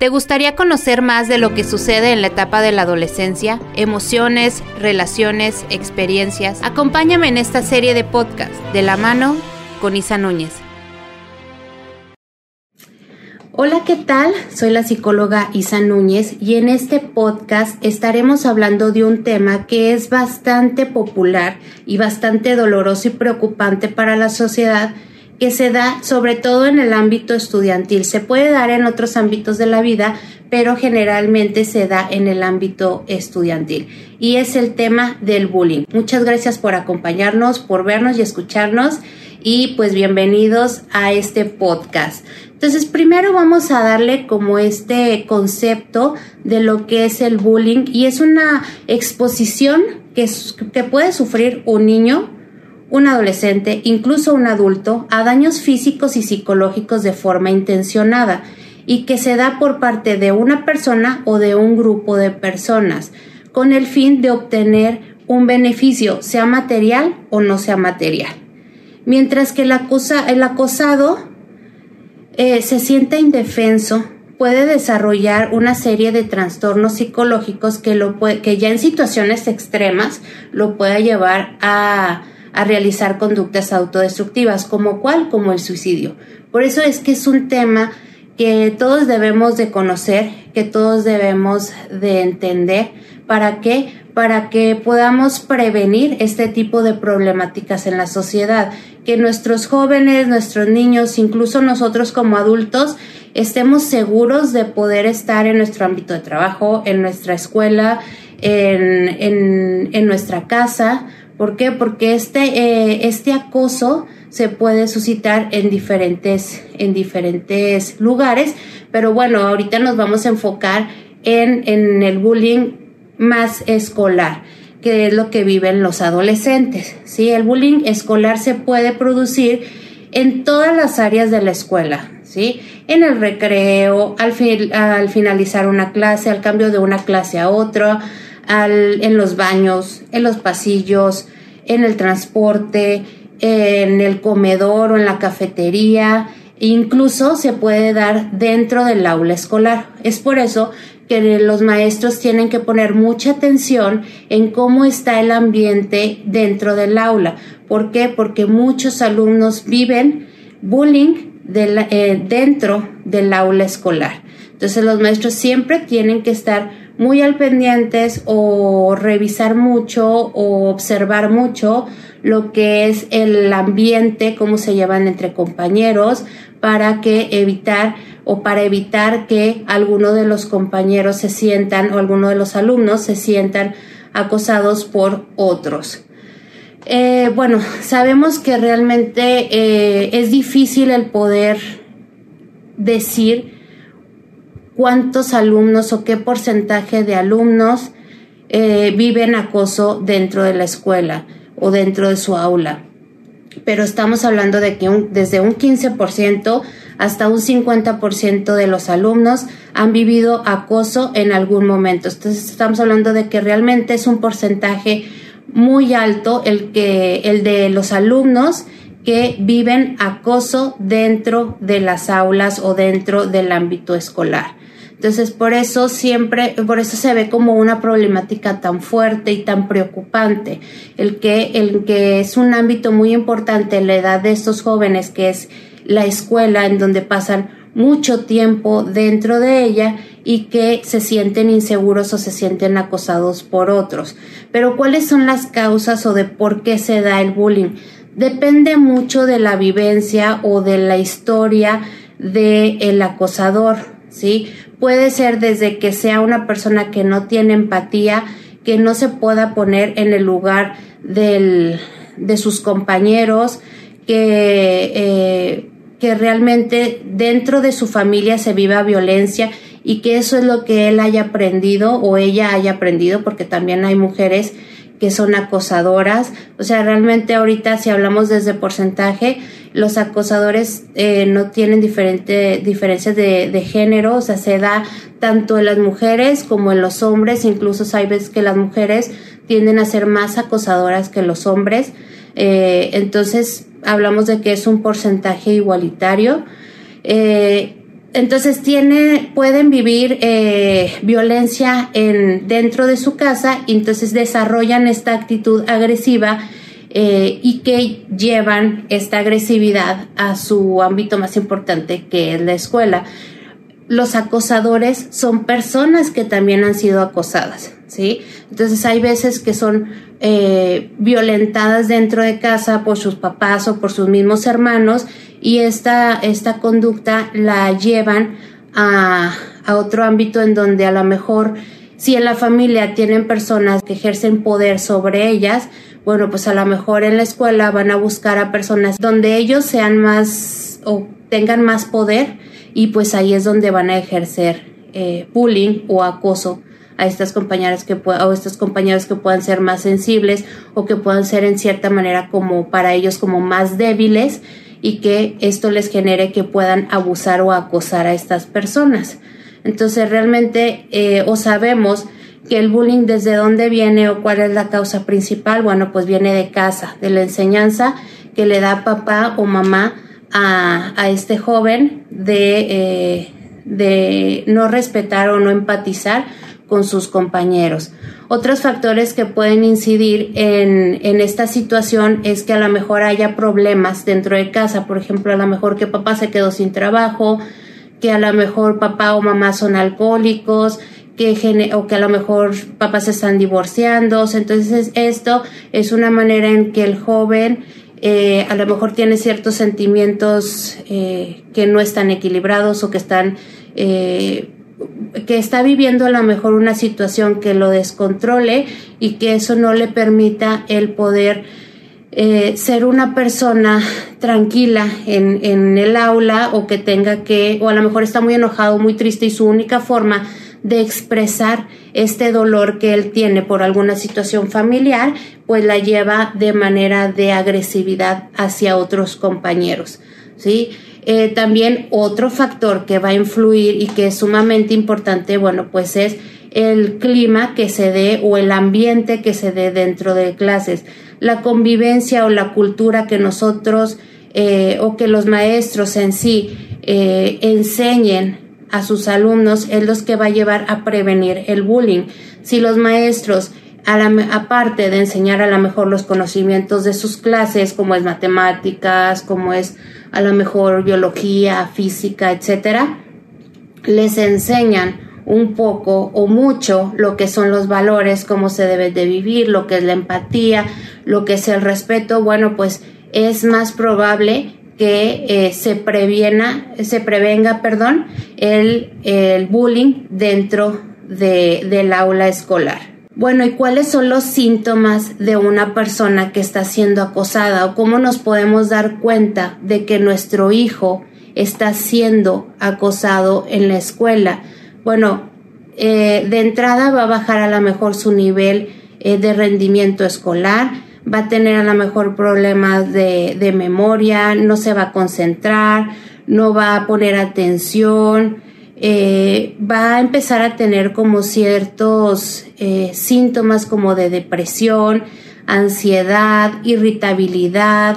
¿Te gustaría conocer más de lo que sucede en la etapa de la adolescencia? Emociones, relaciones, experiencias. Acompáñame en esta serie de podcast de la mano con Isa Núñez. Hola, ¿qué tal? Soy la psicóloga Isa Núñez y en este podcast estaremos hablando de un tema que es bastante popular y bastante doloroso y preocupante para la sociedad que se da sobre todo en el ámbito estudiantil. Se puede dar en otros ámbitos de la vida, pero generalmente se da en el ámbito estudiantil. Y es el tema del bullying. Muchas gracias por acompañarnos, por vernos y escucharnos. Y pues bienvenidos a este podcast. Entonces, primero vamos a darle como este concepto de lo que es el bullying y es una exposición que, que puede sufrir un niño un adolescente, incluso un adulto, a daños físicos y psicológicos de forma intencionada y que se da por parte de una persona o de un grupo de personas, con el fin de obtener un beneficio, sea material o no sea material. Mientras que el, acosado eh, se siente indefenso, puede desarrollar una serie de trastornos psicológicos que, lo que ya en situaciones extremas lo pueda llevar a a realizar conductas autodestructivas, como cuál, como el suicidio. Por eso es que es un tema que todos debemos de conocer, que todos debemos de entender. ¿Para qué? Para que podamos prevenir este tipo de problemáticas en la sociedad, que nuestros jóvenes, nuestros niños, incluso nosotros como adultos, estemos seguros de poder estar en nuestro ámbito de trabajo, en nuestra escuela, en, en, en nuestra casa, ¿Por qué? Porque este, eh, este acoso se puede suscitar en diferentes, en diferentes lugares, pero bueno, ahorita nos vamos a enfocar en, en el bullying más escolar que es lo que viven los adolescentes. ¿sí? El bullying escolar se puede producir en todas las áreas de la escuela, ¿sí? En el recreo, al, al finalizar una clase, al cambio de una clase a otra, en los baños, en los pasillos, en el transporte, en el comedor o en la cafetería, incluso se puede dar dentro del aula escolar. Es por eso que los maestros tienen que poner mucha atención en cómo está el ambiente dentro del aula. ¿Por qué? Porque muchos alumnos viven bullying eh, dentro del aula escolar. Entonces los maestros siempre tienen que estar muy al pendientes o revisar mucho o observar mucho lo que es el ambiente, cómo se llevan entre compañeros, para que evitar o para evitar que alguno de los compañeros se sientan o alguno de los alumnos se sientan acosados por otros. Eh, bueno, sabemos que realmente eh, es difícil el poder decir cuántos alumnos o qué porcentaje de alumnos eh, viven acoso dentro de la escuela o dentro de su aula. Pero estamos hablando de que desde un 15% hasta un 50% de los alumnos han vivido acoso en algún momento. Entonces estamos hablando de que realmente es un porcentaje muy alto el que el de los alumnos que viven acoso dentro de las aulas o dentro del ámbito escolar. Entonces, por eso siempre, por eso se ve como una problemática tan fuerte y tan preocupante, el que, el que es un ámbito muy importante en la edad de estos jóvenes, que es la escuela, en donde pasan mucho tiempo dentro de ella y que se sienten inseguros o se sienten acosados por otros. Pero ¿cuáles son las causas o de por qué se da el bullying? Depende mucho de la vivencia o de la historia del el acosador, ¿sí? Puede ser desde que sea una persona que no tiene empatía, que no se pueda poner en el lugar del, de sus compañeros, que, eh, que realmente dentro de su familia se viva violencia y que eso es lo que él haya aprendido o ella haya aprendido, porque también hay mujeres que son acosadoras. O sea, realmente ahorita si hablamos desde porcentaje, los acosadores eh, no tienen diferente, diferencias de, de, género, o sea, se da tanto en las mujeres como en los hombres, incluso sabes que las mujeres tienden a ser más acosadoras que los hombres. Eh, entonces, hablamos de que es un porcentaje igualitario. Eh, entonces tiene, pueden vivir eh, violencia en, dentro de su casa y entonces desarrollan esta actitud agresiva eh, y que llevan esta agresividad a su ámbito más importante que es la escuela. Los acosadores son personas que también han sido acosadas, ¿sí? Entonces hay veces que son eh, violentadas dentro de casa por sus papás o por sus mismos hermanos y esta, esta conducta la llevan a, a otro ámbito en donde a lo mejor si en la familia tienen personas que ejercen poder sobre ellas, bueno, pues a lo mejor en la escuela van a buscar a personas donde ellos sean más o tengan más poder y pues ahí es donde van a ejercer eh, bullying o acoso a estas compañeras que o estos compañeros que puedan ser más sensibles o que puedan ser en cierta manera como para ellos como más débiles y que esto les genere que puedan abusar o acosar a estas personas. Entonces realmente eh, o sabemos que el bullying desde dónde viene o cuál es la causa principal, bueno, pues viene de casa, de la enseñanza que le da papá o mamá a, a este joven de, eh, de no respetar o no empatizar con sus compañeros. Otros factores que pueden incidir en, en, esta situación es que a lo mejor haya problemas dentro de casa, por ejemplo, a lo mejor que papá se quedó sin trabajo, que a lo mejor papá o mamá son alcohólicos, que o que a lo mejor papás se están divorciando. Entonces esto es una manera en que el joven eh, a lo mejor tiene ciertos sentimientos eh, que no están equilibrados o que están eh, que está viviendo a lo mejor una situación que lo descontrole y que eso no le permita el poder ser una persona tranquila en, en el aula o que tenga que, o a lo mejor está muy enojado, muy triste y su única forma de expresar este dolor que él tiene por alguna situación familiar, pues la lleva de manera de agresividad hacia otros compañeros. ¿sí? Eh, también otro factor que va a influir y que es sumamente importante, bueno, pues es el clima que se dé o el ambiente que se dé dentro de clases, la convivencia o la cultura que nosotros eh, o que los maestros en sí eh, enseñen a sus alumnos es los que va a llevar a prevenir el bullying. Si los maestros, aparte de enseñar a lo mejor los conocimientos de sus clases, como es matemáticas, como es a lo mejor biología, física, etcétera, les enseñan un poco o mucho lo que son los valores, cómo se debe de vivir, lo que es la empatía, lo que es el respeto, bueno, pues es más probable que eh, se previena, se prevenga, perdón, el, el bullying dentro de, del aula escolar. Bueno, ¿y cuáles son los síntomas de una persona que está siendo acosada o cómo nos podemos dar cuenta de que nuestro hijo está siendo acosado en la escuela? Bueno, eh, de entrada va a bajar a lo mejor su nivel eh, de rendimiento escolar, va a tener a lo mejor problemas de, de memoria, no se va a concentrar, no va a poner atención, eh, va a empezar a tener como ciertos eh, síntomas como de depresión, ansiedad, irritabilidad,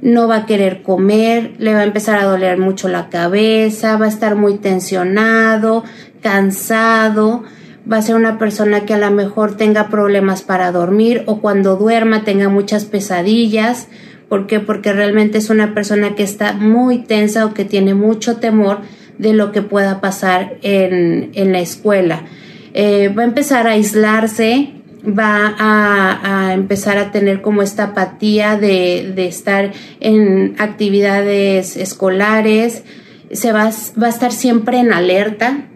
no va a querer comer, le va a empezar a doler mucho la cabeza, va a estar muy tensionado, cansado, va a ser una persona que a lo mejor tenga problemas para dormir o cuando duerma tenga muchas pesadillas. ¿Por qué? Porque realmente es una persona que está muy tensa o que tiene mucho temor de lo que pueda pasar en, en la escuela. Eh, va a empezar a aislarse, va a, empezar a tener como esta apatía de, de estar en actividades escolares, se va, va a estar siempre en alerta,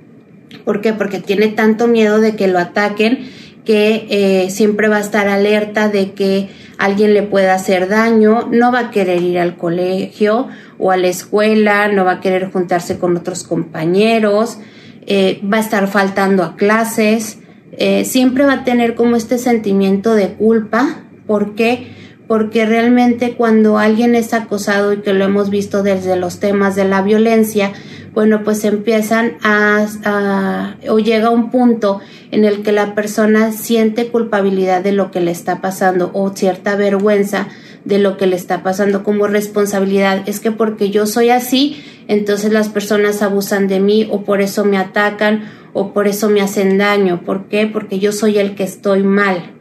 ¿Por qué? Porque tiene tanto miedo de que lo ataquen que eh, siempre va a estar alerta de que alguien le pueda hacer daño, no va a querer ir al colegio o a la escuela, no va a querer juntarse con otros compañeros, eh, va a estar faltando a clases, eh, siempre va a tener como este sentimiento de culpa. ¿Por qué? Porque realmente cuando alguien es acosado y que lo hemos visto desde los temas de la violencia, bueno, pues empiezan a, o llega un punto en el que la persona siente culpabilidad de lo que le está pasando o cierta vergüenza de lo que le está pasando como responsabilidad. Es que porque yo soy así, entonces las personas abusan de mí o por eso me atacan o por eso me hacen daño. ¿Por qué? Porque yo soy el que estoy mal.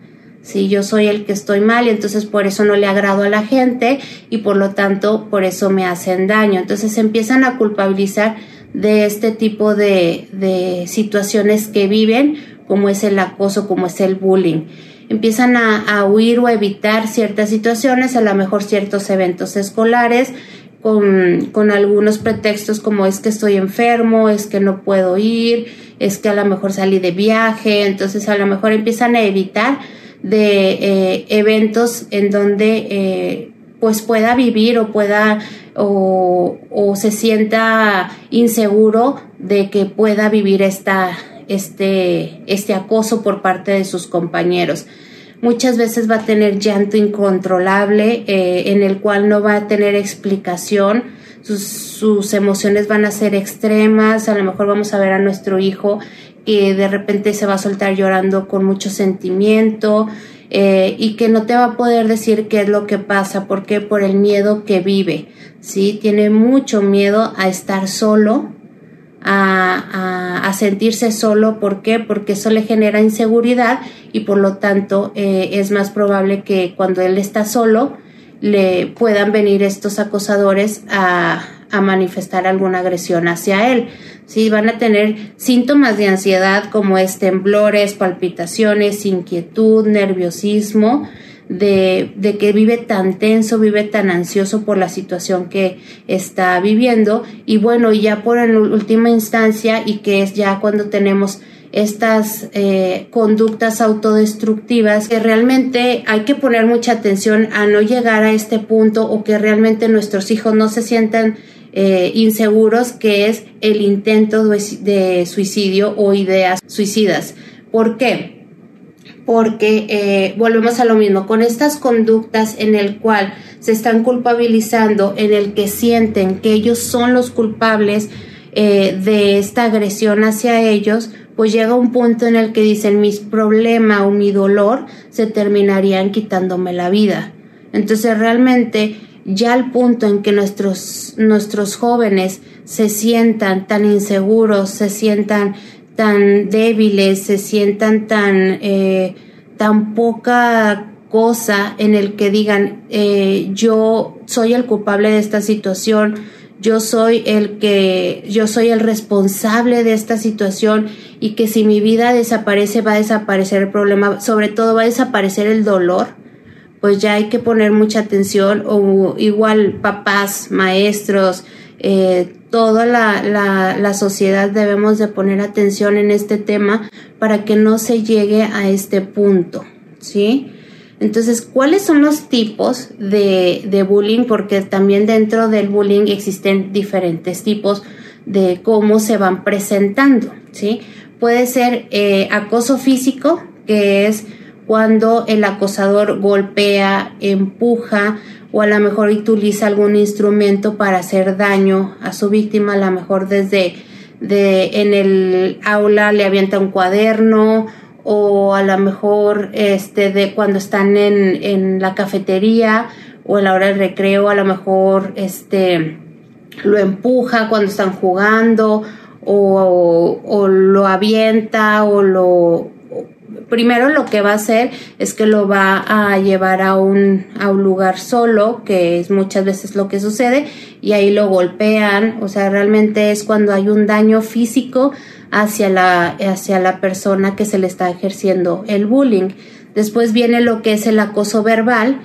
Si yo soy el que estoy mal entonces por eso no le agrado a la gente y por lo tanto por eso me hacen daño. Entonces empiezan a culpabilizar de este tipo de, de situaciones que viven, como es el acoso, como es el bullying. Empiezan a, a huir o a evitar ciertas situaciones, a lo mejor ciertos eventos escolares, con, con, algunos pretextos como es que estoy enfermo, es que no puedo ir, es que a lo mejor salí de viaje, entonces a lo mejor empiezan a evitar de eh, eventos en donde eh, pues pueda vivir o pueda o, o, se sienta inseguro de que pueda vivir esta, este, este acoso por parte de sus compañeros. Muchas veces va a tener llanto incontrolable eh, en el cual no va a tener explicación, sus, sus emociones van a ser extremas, a lo mejor vamos a ver a nuestro hijo que de repente se va a soltar llorando con mucho sentimiento eh, y que no te va a poder decir qué es lo que pasa, porque por el miedo que vive, ¿sí? Tiene mucho miedo a estar solo, a, a, sentirse solo, ¿por qué? Porque eso le genera inseguridad y por lo tanto eh, es más probable que cuando él está solo le puedan venir estos acosadores a, a manifestar alguna agresión hacia él. Sí, van a tener síntomas de ansiedad como es temblores, palpitaciones, inquietud, nerviosismo, de, de, que vive tan tenso, vive tan ansioso por la situación que está viviendo. Y bueno, ya por en última instancia, y que es ya cuando tenemos estas eh, conductas autodestructivas que realmente hay que poner mucha atención a no llegar a este punto o que realmente nuestros hijos no se sientan eh, inseguros que es el intento de suicidio o ideas suicidas. ¿Por qué? Porque eh, volvemos a lo mismo, con estas conductas en el cual se están culpabilizando, en el que sienten que ellos son los culpables eh, de esta agresión hacia ellos, pues llega un punto en el que dicen mis problemas o mi dolor se terminarían quitándome la vida. Entonces realmente ya al punto en que nuestros, nuestros jóvenes se sientan tan inseguros, se sientan tan débiles, se sientan tan, eh, tan poca cosa en el que digan eh, yo soy el culpable de esta situación, yo soy el que, yo soy el responsable de esta situación y que si mi vida desaparece va a desaparecer el problema, sobre todo va a desaparecer el dolor pues ya hay que poner mucha atención o igual papás, maestros, eh, toda la, la, la, sociedad debemos de poner atención en este tema para que no se llegue a este punto, ¿sí? Entonces, ¿cuáles son los tipos de, de bullying? Porque también dentro del bullying existen diferentes tipos de cómo se van presentando, ¿sí? Puede ser eh, acoso físico, que es cuando el acosador golpea, empuja o a lo mejor utiliza algún instrumento para hacer daño a su víctima, a lo mejor desde de, en el aula le avienta un cuaderno o a lo mejor este de cuando están en, en la cafetería o a la hora del recreo a lo mejor este lo empuja cuando están jugando o, o lo avienta o lo primero lo que va a hacer es que lo va a llevar a un, a un lugar solo, que es muchas veces lo que sucede, y ahí lo golpean, o sea, realmente es cuando hay un daño físico hacia la, hacia la persona que se le está ejerciendo el bullying. Después viene lo que es el acoso verbal,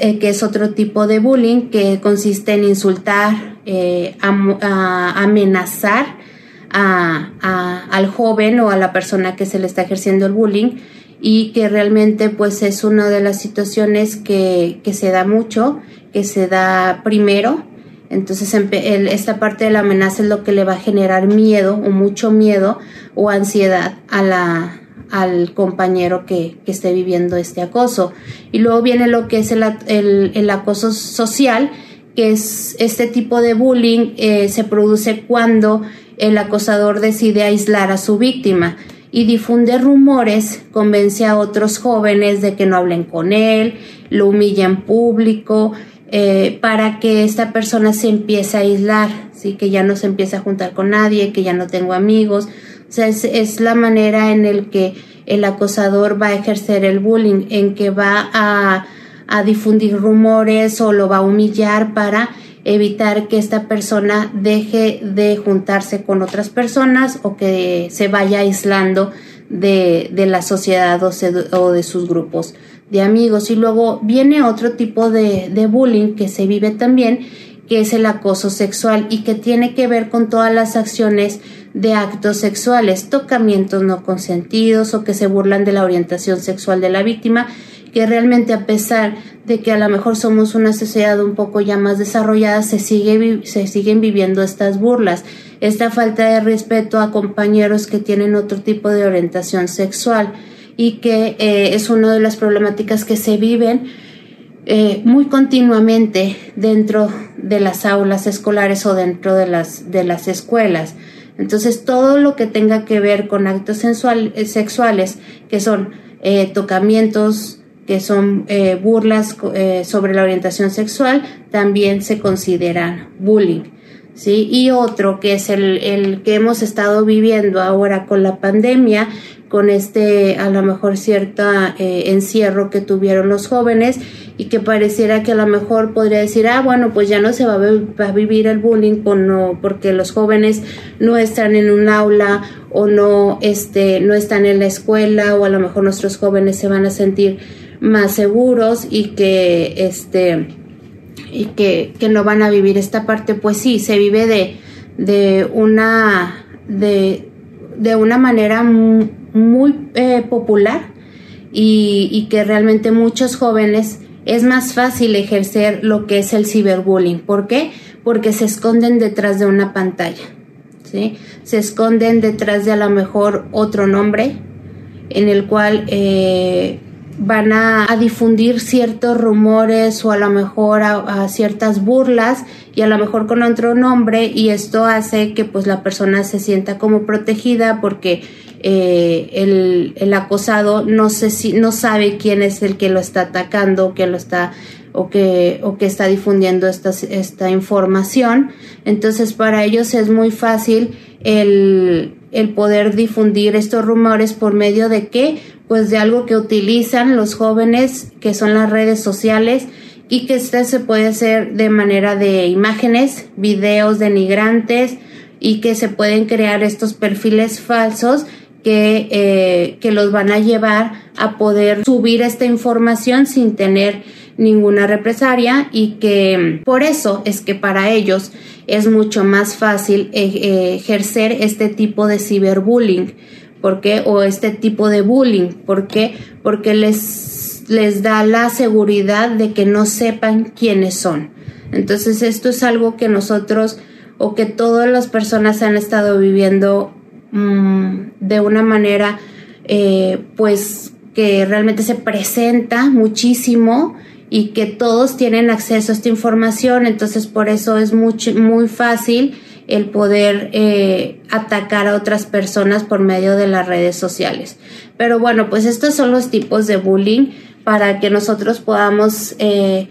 eh, que es otro tipo de bullying, que consiste en insultar, eh, amenazar, a, al joven o a la persona que se le está ejerciendo el bullying y que realmente pues es una de las situaciones que, que se da mucho, que se da primero. Entonces esta parte de la amenaza es lo que le va a generar miedo o mucho miedo o ansiedad a la, al compañero que, que esté viviendo este acoso. Y luego viene lo que es el, el, el acoso social, que es este tipo de bullying eh, se produce cuando el acosador decide aislar a su víctima y difunde rumores, convence a otros jóvenes de que no hablen con él, lo humilla en público, eh, para que esta persona se empiece a aislar, ¿sí? que ya no se empiece a juntar con nadie, que ya no tengo amigos. O sea, es, la manera en el que el acosador va a ejercer el bullying, en que va a, a difundir rumores o lo va a humillar para evitar que esta persona deje de juntarse con otras personas o que se vaya aislando de, de la sociedad o, de sus grupos de amigos. Y luego viene otro tipo de, de bullying que se vive también, que es el acoso sexual y que tiene que ver con todas las acciones de actos sexuales, tocamientos no consentidos o que se burlan de la orientación sexual de la víctima que realmente a pesar de que a lo mejor somos una sociedad un poco ya más desarrollada, se, sigue, se siguen viviendo estas burlas, esta falta de respeto a compañeros que tienen otro tipo de orientación sexual y que eh, es una de las problemáticas que se viven eh, muy continuamente dentro de las aulas escolares o dentro de las, de las escuelas. Entonces, todo lo que tenga que ver con actos eh, sexuales, que son tocamientos, que son eh, burlas eh, sobre la orientación sexual, también se consideran bullying. ¿sí? Y otro que es el, el, que hemos estado viviendo ahora con la pandemia, con este a lo mejor cierto eh, encierro que tuvieron los jóvenes y que pareciera que a lo mejor podría decir, ah, bueno, pues ya no se va a, vivir el bullying no, porque los jóvenes no están en un aula o no, este, no están en la escuela o a lo mejor nuestros jóvenes se van a sentir más seguros y que este y que, no van a vivir esta parte pues sí se vive de, de una de, de una manera muy, eh, popular y, y, que realmente muchos jóvenes es más fácil ejercer lo que es el ciberbullying. ¿Por qué? Porque se esconden detrás de una pantalla. ¿sí? Se esconden detrás de a lo mejor otro nombre en el cual eh, van a, difundir ciertos rumores o a lo mejor a, ciertas burlas y a lo mejor con otro nombre y esto hace que pues la persona se sienta como protegida porque eh, el, el, acosado no sé si no sabe quién es el que lo está atacando que lo está o que, o que está difundiendo esta, esta información. Entonces, para ellos es muy fácil el, el poder difundir estos rumores por medio de qué? Pues de algo que utilizan los jóvenes, que son las redes sociales, y que este se puede hacer de manera de imágenes, videos denigrantes, y que se pueden crear estos perfiles falsos que, eh, que los van a llevar a poder subir esta información sin tener ninguna represalia y que por eso es que para ellos es mucho más fácil eh, ejercer este tipo de ciberbullying. ¿Por qué? O este tipo de bullying. ¿Por qué? Porque les, les da la seguridad de que no sepan quiénes son. Entonces esto es algo que nosotros o que todas las personas han estado viviendo mm, de una manera eh, pues que realmente se presenta muchísimo y que todos tienen acceso a esta información, entonces por eso es muy, muy fácil el poder eh, atacar a otras personas por medio de las redes sociales. Pero bueno, pues estos son los tipos de bullying para que nosotros podamos eh,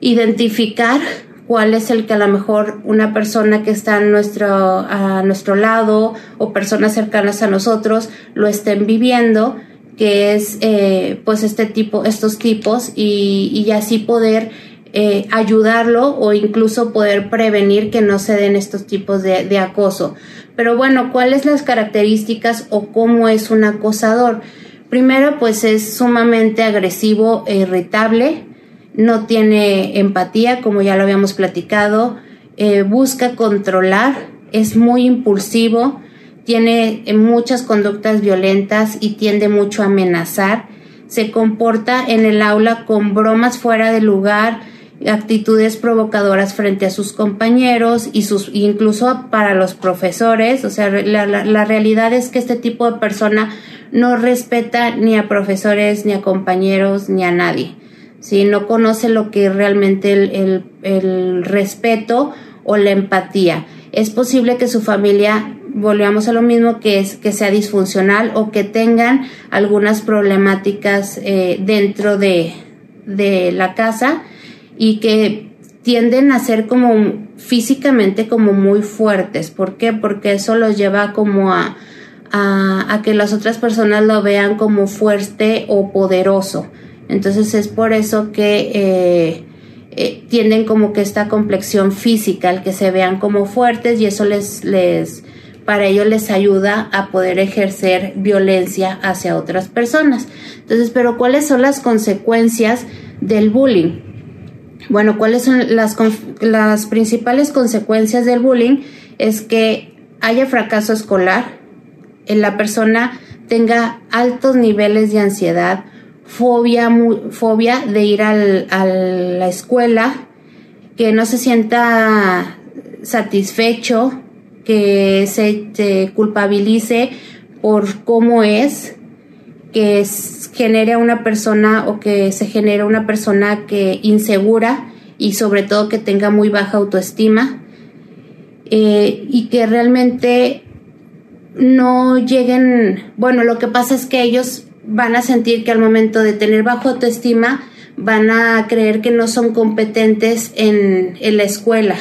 identificar cuál es el que a lo mejor una persona que está a nuestro, a nuestro lado o personas cercanas a nosotros lo estén viviendo que es eh, pues este tipo, estos tipos y, y así poder eh, ayudarlo o incluso poder prevenir que no se den estos tipos de, acoso. Pero bueno, ¿cuáles las características o cómo es un acosador? Primero, pues es sumamente agresivo e irritable, no tiene empatía, como ya lo habíamos platicado, eh, busca controlar, es muy impulsivo, tiene muchas conductas violentas y tiende mucho a amenazar. Se comporta en el aula con bromas fuera de lugar, actitudes provocadoras frente a sus compañeros y sus incluso para los profesores. O sea, la, realidad es que este tipo de persona no respeta ni a profesores, ni a compañeros, ni a nadie. Si no conoce lo que es realmente el, el respeto o la empatía. Es posible que su familia volvamos a lo mismo que es que sea disfuncional o que tengan algunas problemáticas eh, dentro de, de la casa y que tienden a ser como físicamente como muy fuertes. ¿Por qué? Porque eso los lleva como a, a, que las otras personas lo vean como fuerte o poderoso. Entonces es por eso que eh, eh, tienen como que esta complexión física, el que se vean como fuertes y eso les, les, para ello les ayuda a poder ejercer violencia hacia otras personas. Entonces, pero ¿cuáles son las consecuencias del bullying? Bueno, ¿cuáles son las, principales consecuencias del bullying? Es que haya fracaso escolar, en la persona tenga altos niveles de ansiedad, fobia, fobia de ir a la escuela, que no se sienta satisfecho, que se, culpabilice por cómo es, que genere una persona o que se genere una persona que insegura y sobre todo que tenga muy baja autoestima eh, y que realmente no lleguen, bueno, lo que pasa es que ellos van a sentir que al momento de tener bajo autoestima van a creer que no son competentes en, en la escuela,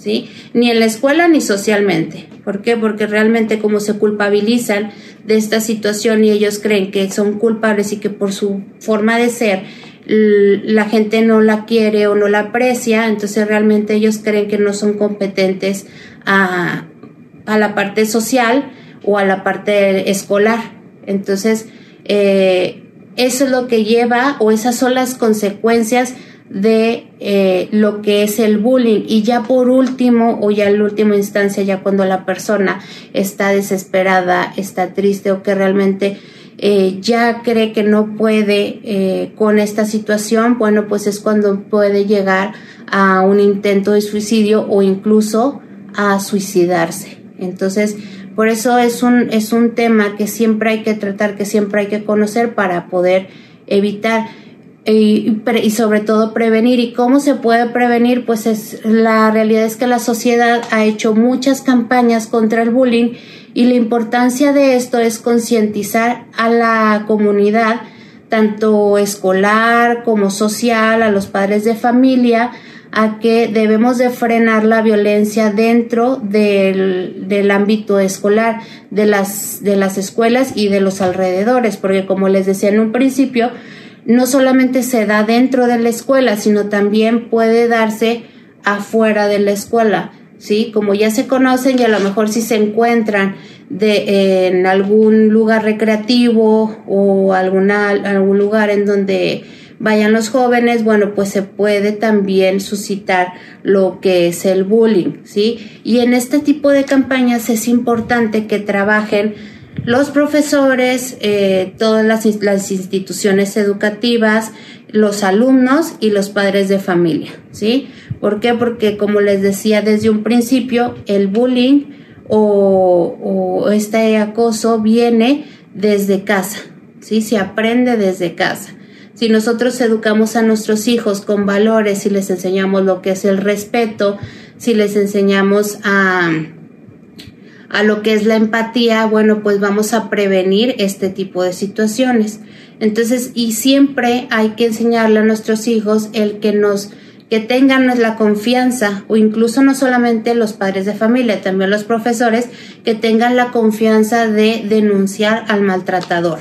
¿sí? Ni en la escuela ni socialmente. ¿Por qué? Porque realmente como se culpabilizan de esta situación y ellos creen que son culpables y que por su forma de ser la gente no la quiere o no la aprecia, entonces realmente ellos creen que no son competentes a, a la parte social o a la parte escolar. Entonces, eh, eso es lo que lleva o esas son las consecuencias de eh, lo que es el bullying. Y ya por último o ya en última instancia ya cuando la persona está desesperada está triste o que realmente eh, ya cree que no puede con esta situación bueno pues es cuando puede llegar a un intento de suicidio o incluso a suicidarse. Entonces por eso es un, es un tema que siempre hay que tratar, que siempre hay que conocer para poder evitar y, y, sobre todo prevenir. ¿Y cómo se puede prevenir? Pues es, la realidad es que la sociedad ha hecho muchas campañas contra el bullying y la importancia de esto es concientizar a la comunidad, tanto escolar como social, a los padres de familia, a que debemos de frenar la violencia dentro del, del, ámbito escolar, de las, de las escuelas y de los alrededores, porque como les decía en un principio, no solamente se da dentro de la escuela, sino también puede darse afuera de la escuela, ¿sí? Como ya se conocen y a lo mejor si se encuentran de, en algún lugar recreativo o alguna, algún lugar en donde vayan los jóvenes, bueno, pues se puede también suscitar lo que es el bullying, ¿sí? Y en este tipo de campañas es importante que trabajen los profesores, eh, todas las, las, instituciones educativas, los alumnos y los padres de familia, ¿sí? ¿Por qué? Porque como les decía desde un principio, el bullying o, o este acoso viene desde casa, ¿sí? Se aprende desde casa. Si nosotros educamos a nuestros hijos con valores, si les enseñamos lo que es el respeto, si les enseñamos a, a lo que es la empatía, bueno, pues vamos a prevenir este tipo de situaciones. Entonces, y siempre hay que enseñarle a nuestros hijos el que nos que tengan la confianza o incluso no solamente los padres de familia, también los profesores que tengan la confianza de denunciar al maltratador,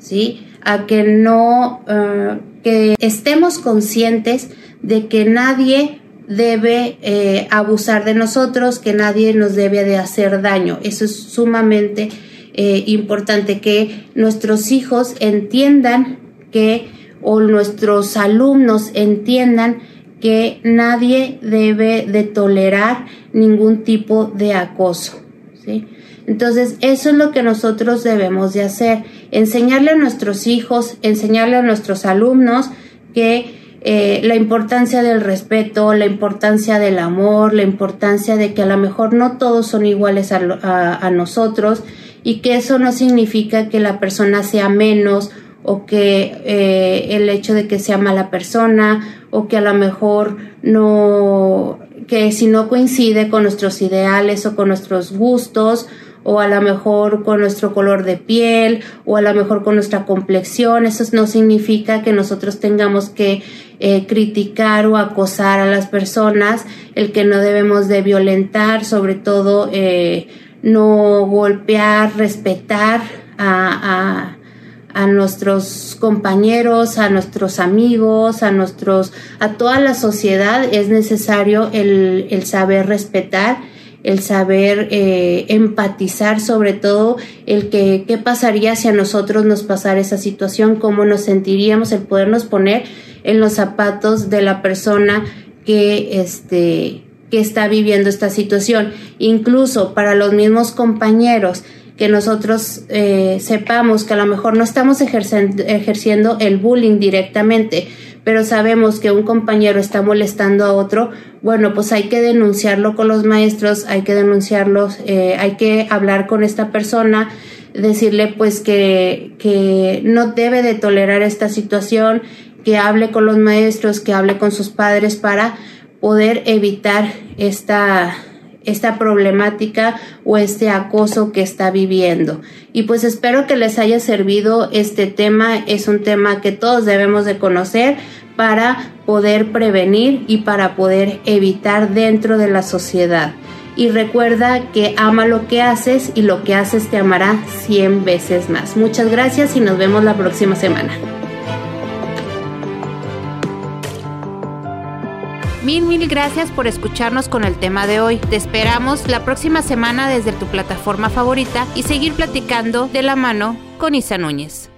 ¿sí? a que no, eh, que estemos conscientes de que nadie debe eh, abusar de nosotros, que nadie nos debe de hacer daño. Eso es sumamente eh, importante, que nuestros hijos entiendan que, o nuestros alumnos entiendan que nadie debe de tolerar ningún tipo de acoso. ¿sí? Entonces, eso es lo que nosotros debemos de hacer, enseñarle a nuestros hijos, enseñarle a nuestros alumnos que eh, la importancia del respeto, la importancia del amor, la importancia de que a lo mejor no todos son iguales a, nosotros y que eso no significa que la persona sea menos o que eh, el hecho de que sea mala persona o que a lo mejor no que si no coincide con nuestros ideales o con nuestros gustos o a lo mejor con nuestro color de piel o a lo mejor con nuestra complexión. Eso no significa que nosotros tengamos que eh, criticar o acosar a las personas, el que no debemos de violentar, sobre todo eh, no golpear, respetar a, a nuestros compañeros, a nuestros amigos, a nuestros, a toda la sociedad. Es necesario el, el saber respetar el saber eh, empatizar, sobre todo el que qué pasaría si a nosotros nos pasara esa situación, cómo nos sentiríamos, el podernos poner en los zapatos de la persona que este que está viviendo esta situación, incluso para los mismos compañeros que nosotros eh, sepamos que a lo mejor no estamos ejerciendo el bullying directamente, pero sabemos que un compañero está molestando a otro, bueno, pues hay que denunciarlo con los maestros, hay que denunciarlos, eh, hay que hablar con esta persona, decirle pues que, que no debe de tolerar esta situación, que hable con los maestros, que hable con sus padres para poder evitar esta esta problemática o este acoso que está viviendo. Y pues espero que les haya servido este tema. Es un tema que todos debemos de conocer para poder prevenir y para poder evitar dentro de la sociedad. Y recuerda que ama lo que haces y lo que haces te amará 100 veces más. Muchas gracias y nos vemos la próxima semana. Mil, mil gracias por escucharnos con el tema de hoy. Te esperamos la próxima semana desde tu plataforma favorita y seguir platicando de la mano con Isa Núñez.